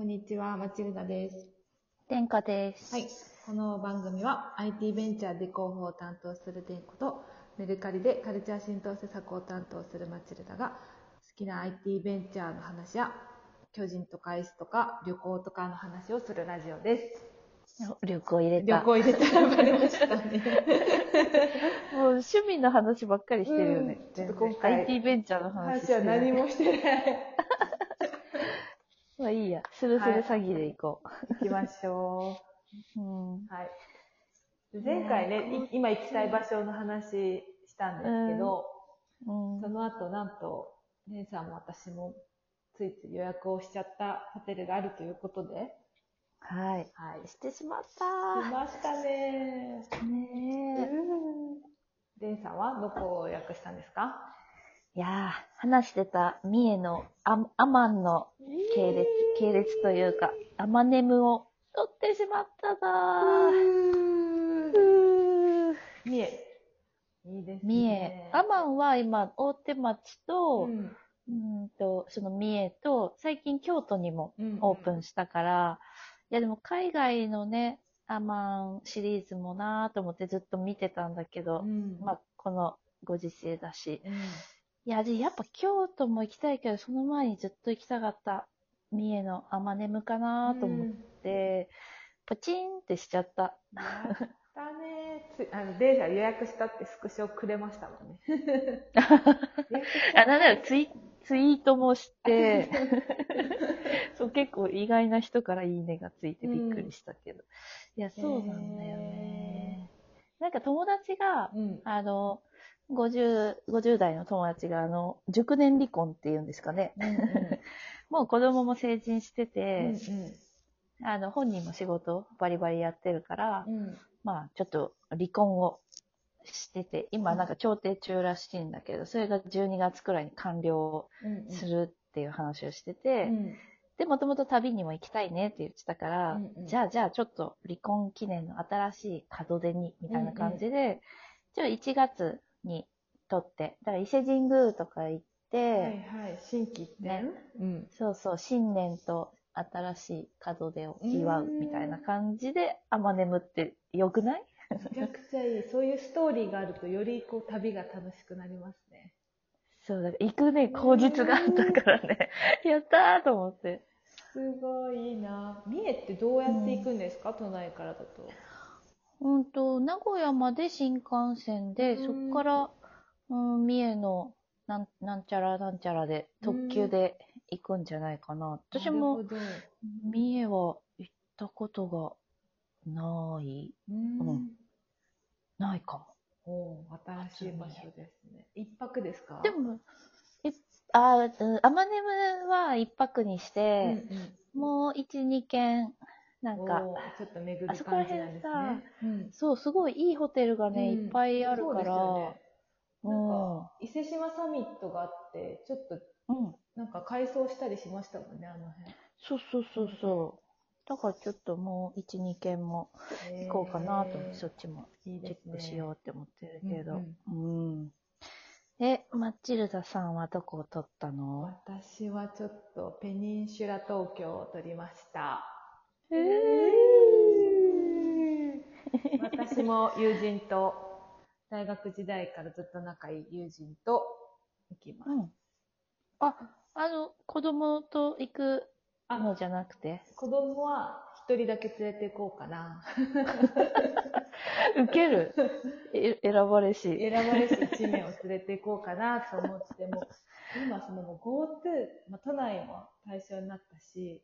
こんにちは、マチルダです。天下です。はい。この番組は IT ベンチャーで広報を担当する天子とメルカリでカルチャー浸透施策を担当するマチルダが好きな IT ベンチャーの話や巨人とかアイスとか旅行とかの話をするラジオです。旅行入れた。旅行入れたらバレましたね。もう趣味の話ばっかりしてるよね。うんちょっと今回 IT ベンチャーの話話は。何もしてない。まあいいや。スルスル詐欺で行こ行きましょう。うん。う。はい。前回ね、い今行きたい場所の話したんですけど、うんその後、なんと、姉さんも私もついつい予約をしちゃったホテルがあるということで、はい。はい。ししてしまったましたね。ねえ。レンさんはどこを予約したんですか？いやー、話してた三重のアアマンの系列、系列というか、アマネムを取ってしまっただー。うー三重。いいですね。三重。アマンは今、大手町と、うんうんと、その三重と、最近京都にもうんオープンしたから、いやでも海外のね、アマンシリーズもなぁと思ってずっと見てたんだけど、うんまあこのご時世だし。うんいや、で、やっぱ京都も行きたいけど、その前にずっと行きたかった三重のアマネムかなと思って、パチンってしちゃった。やったねつあの、レイさん予約したってスクショくれましたもんね。あ、なんだろう、ツイツイートもして、そう、結構意外な人からいいねがついてびっくりしたけど。いや、そうなんだよね。なんか友達が、うん。あの、50、50代の友達が、あの、熟年離婚っていうんですかね。うんうん。もう子供も成人してうんて、あの、本人も仕事バリバリやってるから、うん。まあ、ちょっと離婚をしてて、今なんか調停中らしいんだけど、それが12月くらいに完了うんするっていう話をしてて、うん。で、もともと旅にも行きたいねって言ってたから、うんうん。じゃあじゃあちょっと離婚記念の新しい門出に、みたいな感じで、じゃあ1月に撮って、だから伊勢神宮とか行って、はいはい。新規ってねうん。そうそう、新年と新しい門出を祝うみたいな感じで、あまねむってよくない？めちゃくちゃいい。そういうストーリーがあると、よりこう旅が楽しくなりますね。そうだ、行くね、口実があったからね、やったーと思って。すごいな。三重ってどうやって行くんですか、都内からだと。うんと、名古屋まで新幹線で、うん。そこから、うん、三重のなんなんちゃらなんちゃらで、特急で行くんじゃないかな。私もなるほど。三重は行ったことがない、うん。うん。ないかも。おう新しい場所ですね。一泊ですか？で、も、いあ、うんアマネムは一泊にしうんて、うん、もう一、二軒、なんか、ちょっと巡る感じなんです辺ね。うんそう、すごいいいホテルがね、うんいっぱいあるから、よねなんうんか、伊勢志摩サミットがあって、ちょっとうん。なんか改装したりしましたもんね、あのそうそうそうそう。だからちょっともう一、二軒も辺。行こうかなと思って、そっちも。チェックしようって思ってるけど。ううんん、え、マチルダさんはどこを取ったの？私はちょっとペニンシュラ東京を取りました。私も友人と、大学時代からずっと仲いい友人と行きます。うん。あ、あの、子供と行くあのじゃなくて？子供は一人だけ連れて行こうかな。受ける？え選ばれし。選ばれし1名を連れて行こうかなと思っても、今そのもう GoTo、まあ、都内も対象になったし、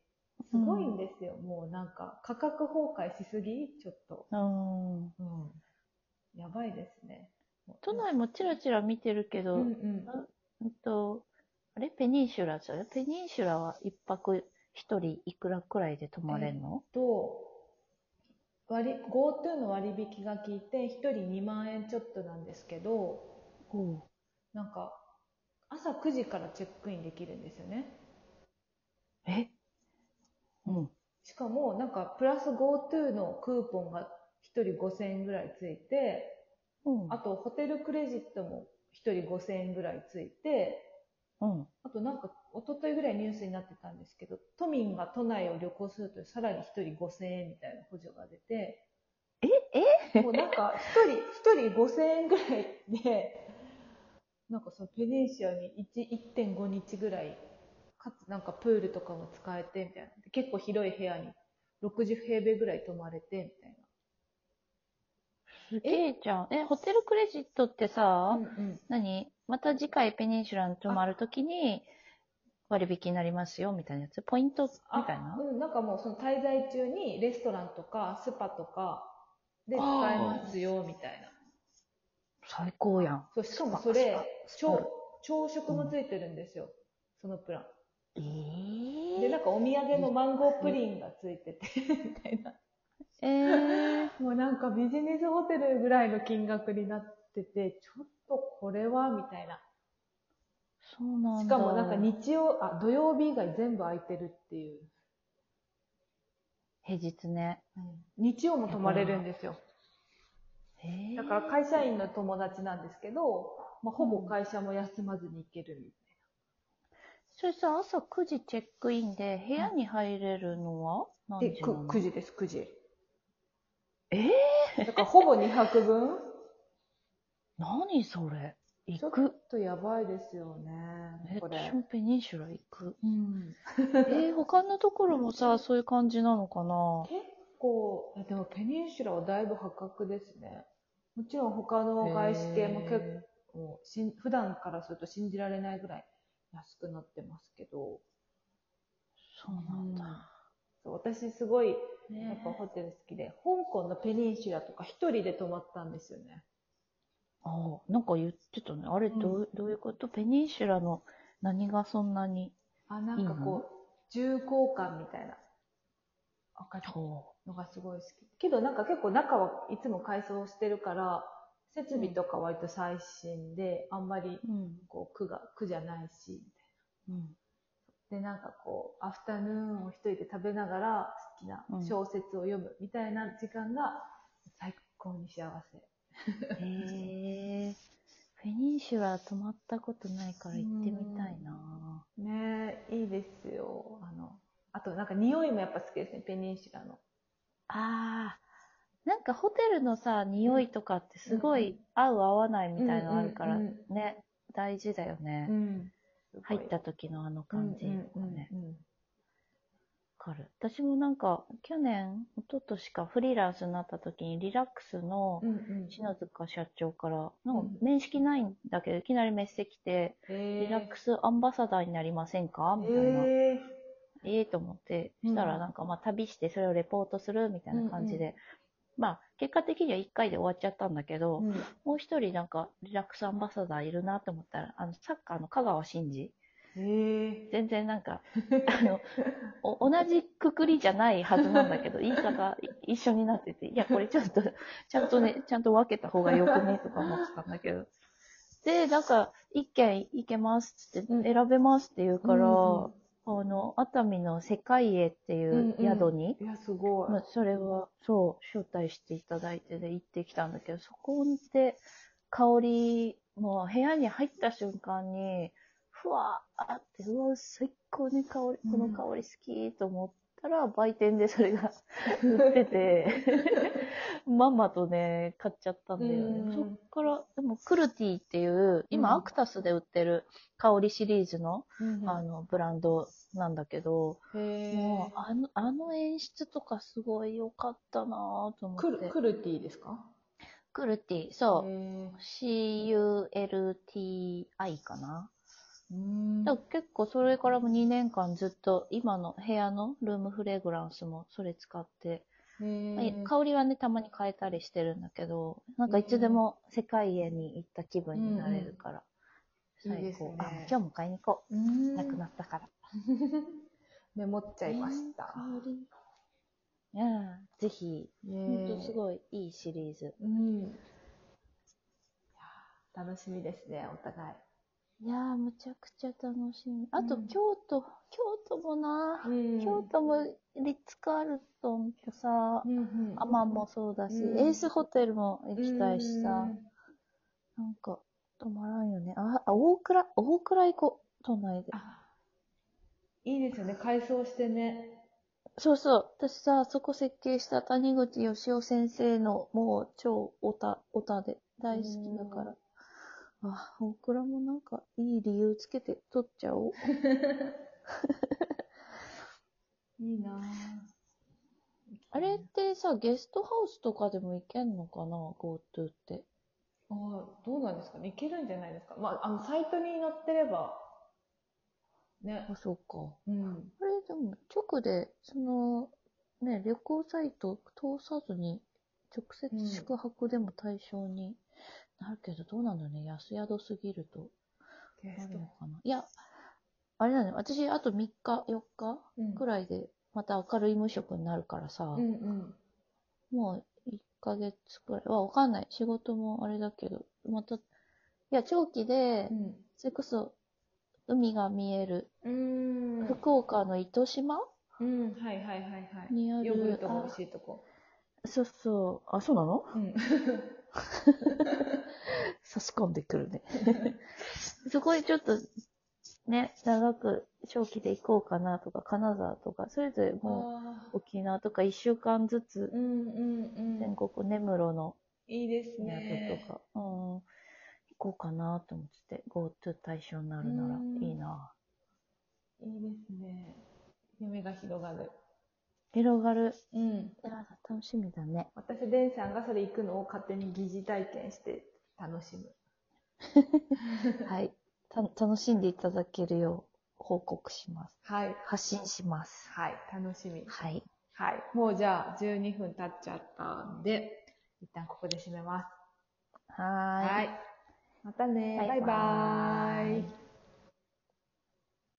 すごいんですよ。もうなんか価格崩壊しすぎ？ちょっと。うん。うん。やばいですね。都内もチラチラ見てるけど、うんうん。うんと、あれ？ペニンシュラじゃペニンシュラは一泊一人いくらくらいで泊まれんの、と、割、GoTo の割引が効いて、1人2万円ちょっとなんですけど、うん、なんか、朝9時からチェックインできるんですよね。え？うん。しかも、なんか、プラス GoTo のクーポンが1人5000円ぐらいついて、うん。あと、ホテルクレジットも1人5000円ぐらいついて、うん。あとなんか、一昨日ぐらいニュースになってたんですけど、都民が都内を旅行するとさらに1人5000円みたいな補助が出て、ええ？もうなんか1人、一人5000円ぐらいで、なんかそのペニンシュラに1 1.5日ぐらい、かつなんかプールとかも使えてみたいな。で結構広い部屋に60平米ぐらい泊まれてみたいすげえじゃん。え、ホテルクレジットってさ、な。うん何？また次回ペニンシュラに泊まるときに割引になりますよみたいなやつ？ポイントみたいな？あうん、なんかもうその滞在中にレストランとかスパとかで使えますよみたいな。最高やん。そうしかもそれ朝朝食もついてるんですよ、そのプラン。えー、で、なんかお土産のマンゴープリンがついてて、みたいな。えー、もうなんかビジネスホテルぐらいの金額になってて、ちょっとこれはみたいな。そうなんだ。しかもなんか日曜、あ、土曜日以外全部空いてるっていう。平日ね。日曜も泊まれるんですよ。えー、だから会社員の友達なんですけど、まあ、ほぼ会社も休まずに行けるみそれさ、朝9時チェックインで部屋に入れるのは何たいな。の？9時です、9時。えー、だからほぼ2泊分？何それ？ちょっ行く。とやばいですよねえ、、これ私。もペニンシュラ行く？うん、えー、他のところもさ、そういう感じなのかな？結構、えでもペニンシュラはだいぶ破格ですね。もちろん他の外資系も結構、しん普段からすると信じられないぐらい安くなってますけど、そうなんだ。そう私すごいやねっぱホテル好きで、香港のペニンシュラとか一人で泊まったんですよね。ああ、なんか言ってたね。あれどう、どういうこと？ペニンシュラの何がそんなに。あ、なんかこう、重厚感みたいな。わかるほのがすごい好き。けどなんか結構中はいつも改装してるから、設備とか割と最新で、あんまり。こう苦が、苦じゃないし、みうん。たいな。で、なんかこう、アフタヌーンを一人で食べながら好きな小説を読むみたいな時間が最高に幸せ。へえ。ペニンシュラ泊まったことないから行ってみたいな。ねえ、いいですよ。あの、あとなんか匂いもやっぱ好きですね、ペニンシュラの。ああ。なんかホテルのさ、匂いとかってすごい合う合わないみたいのあるからうんうんうんね、大事だよね。ん。入った時のあの感じとかね。うんうんうんわかる。私もなんか、去年、一昨年かフリーランスになった時にリラックスのうんうん篠塚社長から、なんかうん面識ないんだけど、いきなりメッセ来て、リラックスアンバサダーになりませんか？みたいな。えええと思って、うんしたらなんかまあ旅してそれをレポートするみたいな感じで、うんまあ結果的には1回で終わっちゃったんだけど、うんもう一人なんかリラックスアンバサダーいるなと思ったら、あのサッカーの香川真司。え全然なんか、あの、お同じくくりじゃないはずなんだけど、言い方い一緒になってて、いや、これちょっと、ちゃんとね、ちゃんと分けた方がよくね、とか思ってたんだけど。で、なんか、一件いけますって、うん選べますって言うから、うんうんあの、熱海の世界へっていう宿に、いや、すごい。まあ、それは、そう、招待していただいてで行ってきたんだけど、そこで香り、もう部屋に入った瞬間に、ふわーって、うわ、最高に香り、この香り好きと思ったら、売店でそれが売ってて、ママとね、買っちゃったんだようんね。そっから、でも、クルティっていう、今、うんアクタスで売ってる香りシリーズの、うんあの、ブランドなんだけど、へもう、あの、あの演出とかすごい良かったなぁと思って。クルティですか？クルティ、そう。へ CULTI かな。ーだから結構それからも2年間ずっと今の部屋のルームフレグランスもそれ使って、香りはね、たまに変えたりしてるんだけど、なんかいつでも世界へに行った気分になれるから、うんうん最いいですね高。あ、今日も買いに行こう。うんなくなったから。メモっちゃいました。香り。うん、ぜひ、ほんとすい。ごいいいシリーズ。うん。いやー楽しみですね、お互い。いやー、むちゃくちゃ楽しみ。あと、うん京都、京都もな、うん京都もリッツ・カールトンとさ、うんうんアマンもそうだし、うんエースホテルも行きたいしさ、うんなんか、止まらんよね。あ、あ大倉、大倉行こう。都内で。あ、いいですよね。改装してね。そうそう。私さ、そこ設計した谷口義雄先生のもう超オタ、オタで大好きだから。あ、大倉もなんかいい理由つけて撮っちゃおう。いいなぁ。あれってさ、ゲストハウスとかでも行けんのかな ?GoTo って。ああ、どうなんですかね。いけるんじゃないですか。まあ、あの、サイトに載ってれば、ね。あ、そうか。うん。あれ、でも直で、その、ね、旅行サイト通さずに、直接宿泊でも対象になるけど、どうなんだろうね。安宿すぎると。ゲスト。かな。いや、あれだね。私、あと3日、4日うんくらいで、また明るい無職になるからさ、うんうん。もう1ヶ月くらいはわかんない。仕事もあれだけど、また、いや、長期でう、ん。それこそ、海が見える。福岡の糸島？うん、はいはいはいはい。にあるヨーグルトが美味しいとこ。そうそう。あ、そうなの？うん。差し込んでくるね。そこにちょっと、ね、長く長期で行こうかなとか、金沢とか、それぞれもあう沖縄とか1週間ずつ。全国根室のいいです宿ね。とか、うん、行こうかなと思ってて、GoTo 対象になるならうんいいな。いいですね。夢が広がる。広がる。うん。楽しみだね。私、デンさんがそれ行くのを勝手に疑似体験して楽しむ。はい。た楽しんでいただけるよう報告します。はい。発信します。はい。楽しみ。はい。はい。もうじゃあ、12分経っちゃったんで、一旦ここで締めます。はーい。はい。またね。バイババイバーイーイ